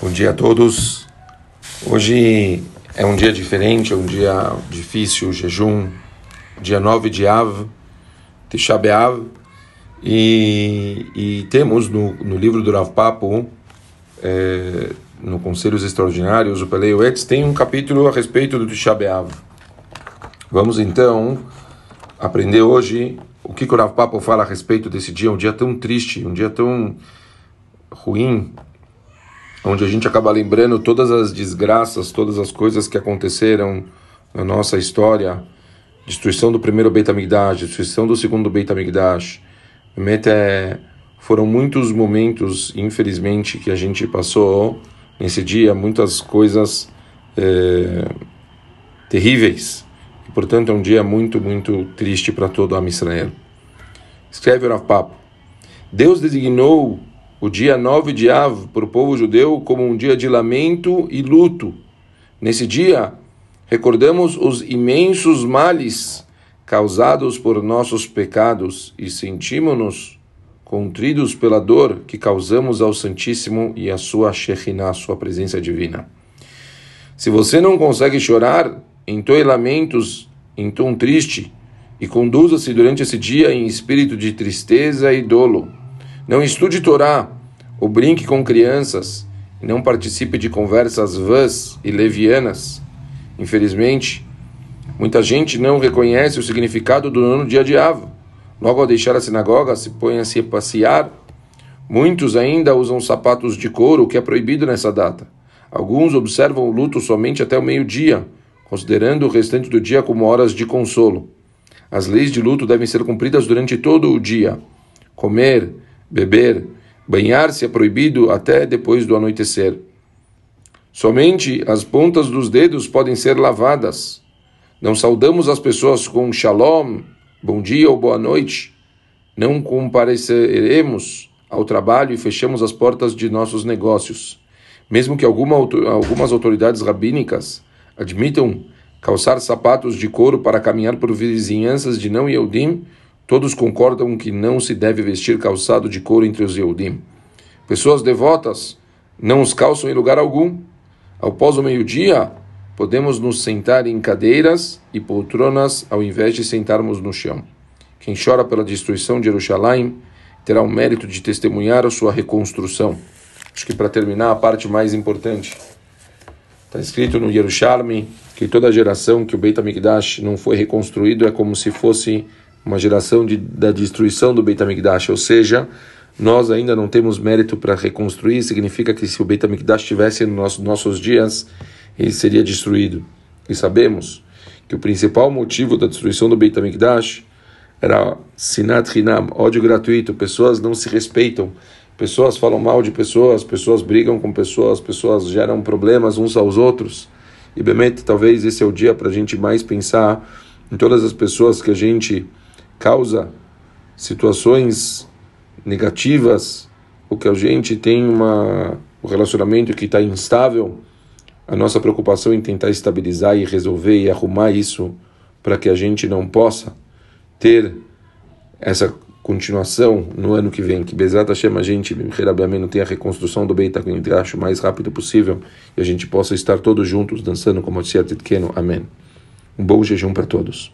Bom dia a todos. Hoje é um dia diferente, é um dia difícil, jejum, dia 9 de Av, Tisha e, e temos no, no livro do Rav Papo, é, no Conselhos Extraordinários, o Peleu Etz, tem um capítulo a respeito do Tisha. Vamos então aprender hoje o que o Rav Papo fala a respeito desse dia, um dia tão triste, um dia tão ruim, onde a gente acaba lembrando todas as desgraças, todas as coisas que aconteceram na nossa história, destruição do primeiro Beit HaMikdash, destruição do segundo Beit HaMikdash. É, foram muitos momentos, infelizmente, que a gente passou nesse dia, muitas coisas é, terríveis. E, portanto, é um dia muito, muito triste para todo a Israel. Escreve o Rav Papo. Deus designou o dia 9 de Av para o povo judeu como um dia de lamento e luto. Nesse dia, recordamos os imensos males causados por nossos pecados e sentimos-nos contridos pela dor que causamos ao Santíssimo e à sua Shekhinah, sua presença divina. Se você não consegue chorar, entoe lamentos em tom triste e conduza-se durante esse dia em espírito de tristeza e dolo não estude Torá ou brinque com crianças e não participe de conversas vãs e levianas. Infelizmente, muita gente não reconhece o significado do nono dia de Ava. Logo ao deixar a sinagoga, se põe a se passear. Muitos ainda usam sapatos de couro, o que é proibido nessa data. Alguns observam o luto somente até o meio-dia, considerando o restante do dia como horas de consolo. As leis de luto devem ser cumpridas durante todo o dia. Comer, beber, banhar-se é proibido até depois do anoitecer. Somente as pontas dos dedos podem ser lavadas. Não saudamos as pessoas com shalom, bom dia ou boa noite. Não compareceremos ao trabalho e fechamos as portas de nossos negócios. Mesmo que alguma, algumas autoridades rabínicas admitam calçar sapatos de couro para caminhar por vizinhanças de não Yehudim, Todos concordam que não se deve vestir calçado de couro entre os Yehudim. Pessoas devotas não os calçam em lugar algum. Após o meio-dia, podemos nos sentar em cadeiras e poltronas ao invés de sentarmos no chão. Quem chora pela destruição de Jerusalém terá o mérito de testemunhar a sua reconstrução. Acho que para terminar a parte mais importante. Está escrito no Jerusalém que toda geração que o Beit HaMikdash não foi reconstruído é como se fosse uma geração de, da destruição do Beit HaMikdash, ou seja, nós ainda não temos mérito para reconstruir, significa que se o Beit HaMikdash estivesse nos nossos, nossos dias, ele seria destruído. E sabemos que o principal motivo da destruição do Beit HaMikdash era sinat hinam, ódio gratuito, pessoas não se respeitam, pessoas falam mal de pessoas, pessoas brigam com pessoas, pessoas geram problemas uns aos outros. E Bemet, talvez esse é o dia para a gente mais pensar em todas as pessoas que a gente causa situações negativas, ou que a gente tem uma, um relacionamento que está instável, a nossa preocupação em tentar estabilizar e resolver e arrumar isso para que a gente não possa ter essa continuação no ano que vem, que Bezat Hashem a gente, não tenha a reconstrução do Beit HaMikdash o mais rápido possível e a gente possa estar todos juntos dançando como Tziat Amém. Um bom jejum para todos.